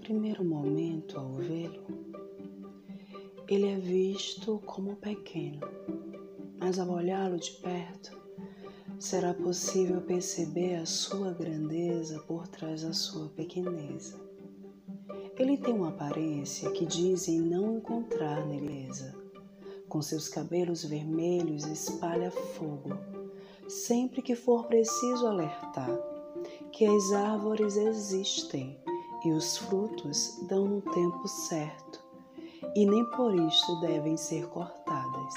primeiro momento, ao vê-lo, ele é visto como pequeno, mas ao olhá-lo de perto, será possível perceber a sua grandeza por trás da sua pequeneza. Ele tem uma aparência que dizem não encontrar beleza. Com seus cabelos vermelhos espalha fogo, sempre que for preciso alertar que as árvores existem e os frutos dão no tempo certo, e nem por isto devem ser cortadas.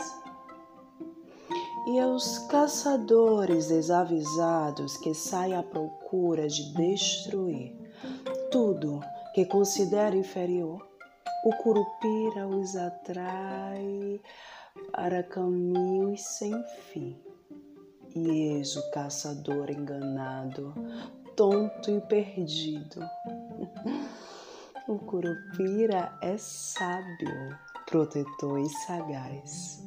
E aos caçadores desavisados que saem à procura de destruir tudo que considera inferior, o curupira os atrai para caminhos sem fim. E eis o caçador enganado, tonto e perdido. O curupira é sábio, protetor e sagaz.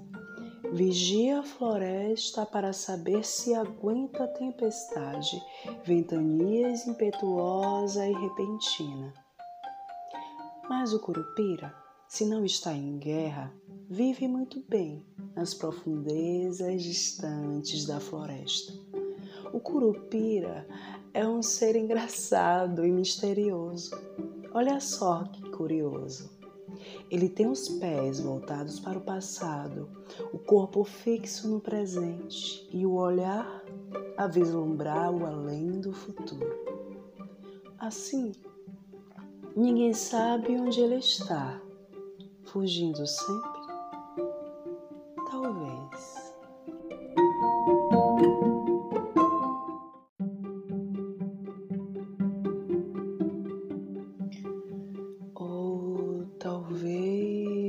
Vigia a floresta para saber se aguenta a tempestade, ventanias impetuosa e repentina. Mas o curupira, se não está em guerra, vive muito bem nas profundezas distantes da floresta. O curupira é um ser engraçado e misterioso. Olha só que curioso. Ele tem os pés voltados para o passado, o corpo fixo no presente e o olhar a vislumbrar o além do futuro. Assim, ninguém sabe onde ele está, fugindo sempre?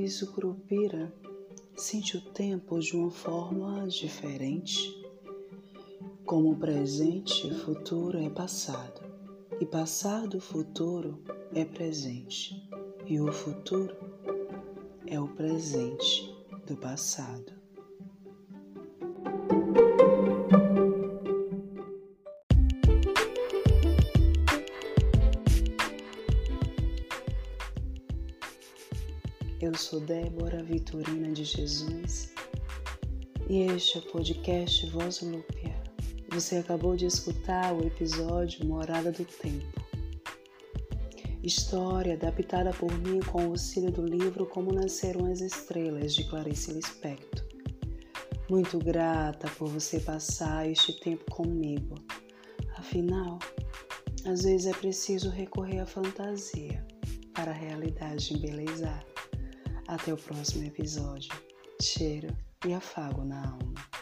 Talvez o Curupira sente o tempo de uma forma diferente. Como presente, futuro é passado, e passado, futuro é presente, e o futuro é o presente do passado. Eu sou Débora Vitorina de Jesus e este é o podcast Voz Lúpia. Você acabou de escutar o episódio Morada do Tempo. História adaptada por mim com o auxílio do livro Como Nasceram as Estrelas, de Clarice Lispector. Muito grata por você passar este tempo comigo. Afinal, às vezes é preciso recorrer à fantasia para a realidade embelezar. Até o próximo episódio. Cheiro e afago na alma.